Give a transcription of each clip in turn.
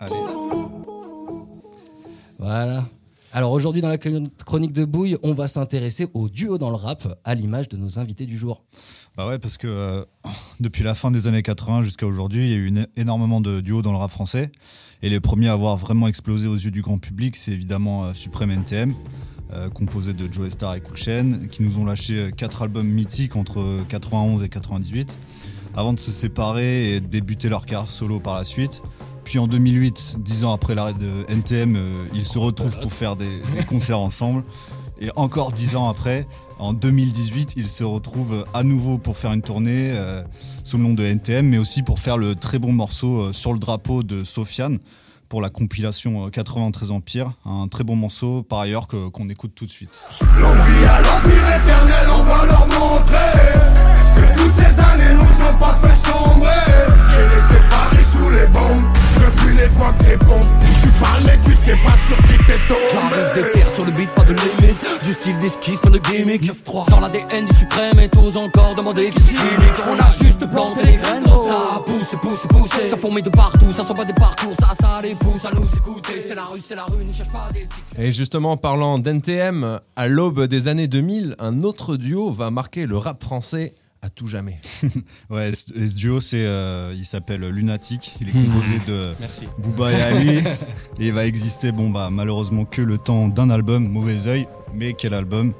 Allez. Voilà. Alors aujourd'hui dans la chronique de Bouille, on va s'intéresser au duo dans le rap, à l'image de nos invités du jour. Bah ouais, parce que euh, depuis la fin des années 80 jusqu'à aujourd'hui, il y a eu énormément de duos dans le rap français. Et les premiers à avoir vraiment explosé aux yeux du grand public, c'est évidemment euh, Supreme NTM, euh, composé de Joe Star et Cool qui nous ont lâché quatre albums mythiques entre 91 et 98, avant de se séparer et de débuter leur carrière solo par la suite. Puis en 2008, dix ans après l'arrêt de NTM, euh, ils se retrouvent pour faire des, concerts ensemble. Et encore dix ans après, en 2018, ils se retrouvent à nouveau pour faire une tournée euh, sous le nom de NTM, mais aussi pour faire le très bon morceau euh, sur le drapeau de Sofiane pour la compilation 93 Empire. Un très bon morceau, par ailleurs, qu'on écoute tout de suite. L'envie à l'empire éternel, on va leur montrer toutes ces années nous ont pas fait sombrer. J'ai laissé Paris sous les bombes depuis l'époque des pompes. Tu parlais, tu sais pas sur qui t'es tombé. J'arrive des terres sur le beat, pas de limite. Du style d'esquisse, pas de gimmick. 9-3 dans l'ADN du suprême et tous encore demander qui On a juste planté les graines. Ça pousse, pousse, pousse. Ça fourmille de partout, ça sent pas des parcours. Ça, ça les pousse à nous écouter. C'est la rue, c'est la rue, ne cherche pas des Et justement, parlant d'NTM, à l'aube des années 2000, un autre duo va marquer le rap français à tout jamais. ouais, ce, duo, c'est, euh, il s'appelle Lunatic. Il est composé de Booba et Ali. et il va exister, bon bah malheureusement que le temps d'un album, Mauvais Oeil. Mais quel album?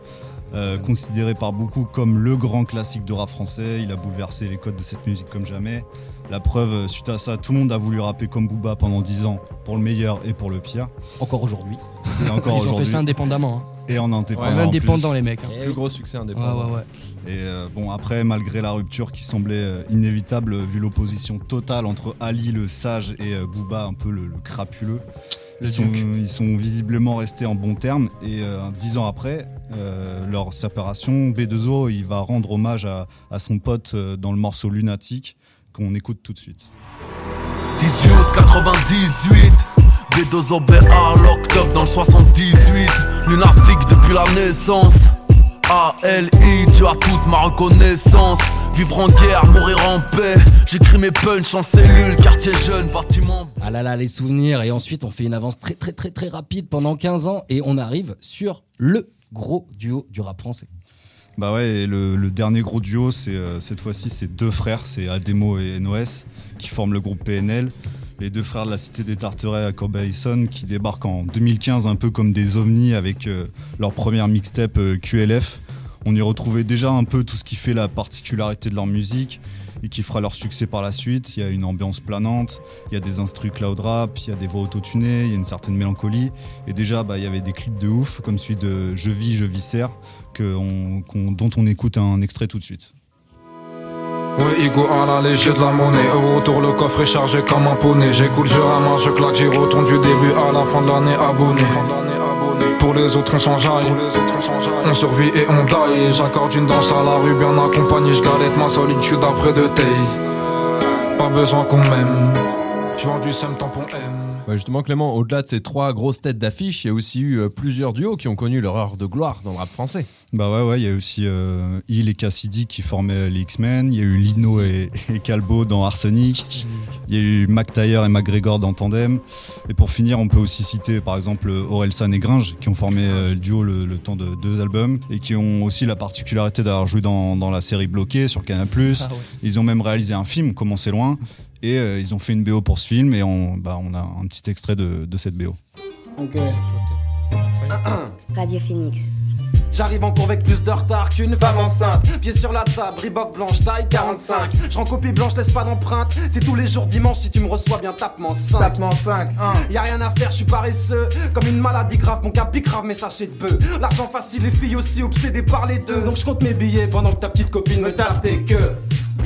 Euh, Considéré par beaucoup comme le grand classique de rap français. Il a bouleversé les codes de cette musique comme jamais. La preuve, euh, suite à ça, tout le monde a voulu rapper comme Booba pendant 10 ans, pour le meilleur et pour le pire. Encore aujourd'hui. Et encore Ils ont fait ça indépendamment. Hein. Et en indépendant. Ouais, indépendant les mecs. Hein. Plus gros succès indépendant. Ouais, ouais, ouais. Et euh, bon, après, malgré la rupture qui semblait inévitable, vu l'opposition totale entre Ali le sage et Booba un peu le, crapuleux, ils sont, ils sont, visiblement restés en bons termes. Et dix ans après, leur séparation, B2O, il va rendre hommage à, à son pote dans le morceau Lunatique qu'on écoute tout de suite. 18 98 B2O BA, l'octobre dans le 78 Lunatique depuis la naissance a-L-I, tu as toute ma reconnaissance. Vivre en guerre, mourir en paix. J'écris mes punchs en cellule, quartier jeune, bâtiment. Ah là là, les souvenirs. Et ensuite, on fait une avance très très très très rapide pendant 15 ans et on arrive sur le gros duo du rap français. Bah ouais, le, dernier gros duo, c'est euh, cette fois-ci, c'est deux frères, c'est Ademo et NOS, qui forment le groupe PNL les deux frères de la cité des Tarterets à Corbeil-Essonne qui débarquent en 2015 un peu comme des ovnis avec euh, leur première mixtape euh, QLF. On y retrouvait déjà un peu tout ce qui fait la particularité de leur musique et qui fera leur succès par la suite. Il y a une ambiance planante, il y a des instrus cloud rap, il y a des voix autotunées, il y a une certaine mélancolie. Et déjà, bah, il y avait des clips de ouf, comme celui de Je vis, je viscère, que dont on écoute un extrait tout de suite. Ouais, Igo à la léger de la monnaie. Au retour, le coffre est chargé comme un poney. J'écoute, je ramasse, je claque, j'y retourne du début à la fin de l'année abonné. Pour les autres, on s'enjaille. On survit et on die. J'accorde une danse à la rue, bien accompagné. J'galette ma solitude après de taille. Pas besoin qu'on m'aime. J'vends du seum tampon M. Bah, justement, Clément, au-delà de ces trois grosses têtes d'affiche, il y a aussi eu euh, plusieurs duos qui ont connu leur heure de gloire dans le rap français. Bah ouais, ouais, il y a aussi euh, Il et Cassidy qui formaient les X-Men, il y a eu Lino et, Calbo dans Arsenic, il y a eu Mac et McGregor dans Tandem, et pour finir, on peut aussi citer par exemple Orelsan et Gringe qui ont formé euh, le duo le, temps de deux albums et qui ont aussi la particularité d'avoir joué dans, la série Bloqué sur Canal+. Ah Ils ont même réalisé un film, Comment c'est loin, et euh, ils ont fait une BO pour ce film et on, bah, on a un petit extrait de, de cette BO. Radio Phoenix. J'arrive en cours avec plus de retard qu'une femme enceinte. Pied sur la table, Reebok blanche, taille 45. Je copie blanche, laisse pas d'empreinte. C'est tous les jours dimanche, si tu me reçois bien, tape-moi 5. Tape-moi 5, hein. Y'a rien à faire, je suis paresseux. Comme une maladie grave, mon cap grave, mais sachez de peu. L'argent facile, les filles aussi obsédées par les deux. Donc je compte mes billets pendant que ta petite copine me tape tes queues.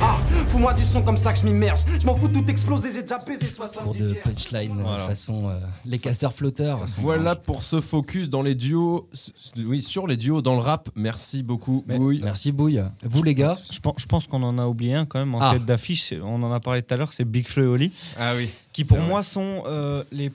Ah, fous-moi du son comme ça que je m'immerge. Je m'en fous tout exploser, j'ai déjà baisé 70 Pour de punchline, euh, façon euh, les casseurs flotteurs. Voilà pour ce focus dans les duos, oui, sur les duos dans le rap. Merci beaucoup, Bouille. Merci, Bouille. Vous, les gars Je pense, je pense qu'on en a oublié un quand même en ah. tête d'affiche. On en a parlé tout à l'heure, c'est Big Flo et Oli. Ah oui. Qui pour moi sont euh, les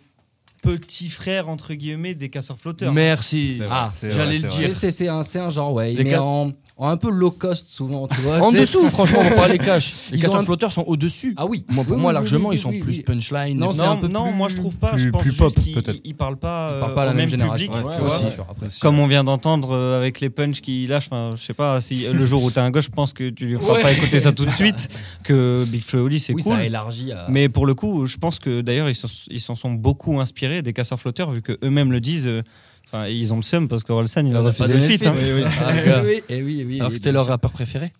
petit frère entre guillemets des casseurs flotteurs. Merci. Ah, J'allais le dire. C'est- un, genre, ouais. Les mais ca- en, en un peu low cost souvent, tu vois. En dessous, franchement, on va parler cash. Les Ils casseurs un- flotteurs sont au-dessus. Ah oui. Moi, pour Oui, moi, oui, largement, oui, ils sont oui, plus punchline. Non, non, plus- moi je trouve pas. plus- je pense plus juste pop, peut-être. ils parlent pas, Ils parlent euh, pas à la au même génération. public. Ouais, ouais, après. Comme on vient d'entendre euh, avec les punchs qui lâchent, enfin, je sais pas, si le jour où t'es un gauche, je pense que tu lui feras pas écouter ça tout de suite, que Big Flo et Oli c'est Oui, cool. ça élargit à. Mais pour le coup, je pense que d'ailleurs ils s'en sont beaucoup inspirés des casseurs flotteurs vu que eux-mêmes le disent. euh, Enfin, ils ont le seum parce que Orelsan il a refusé le feat. hein. Oui, oui, oui, oui, Alors oui, que c'était leur rappeur préféré.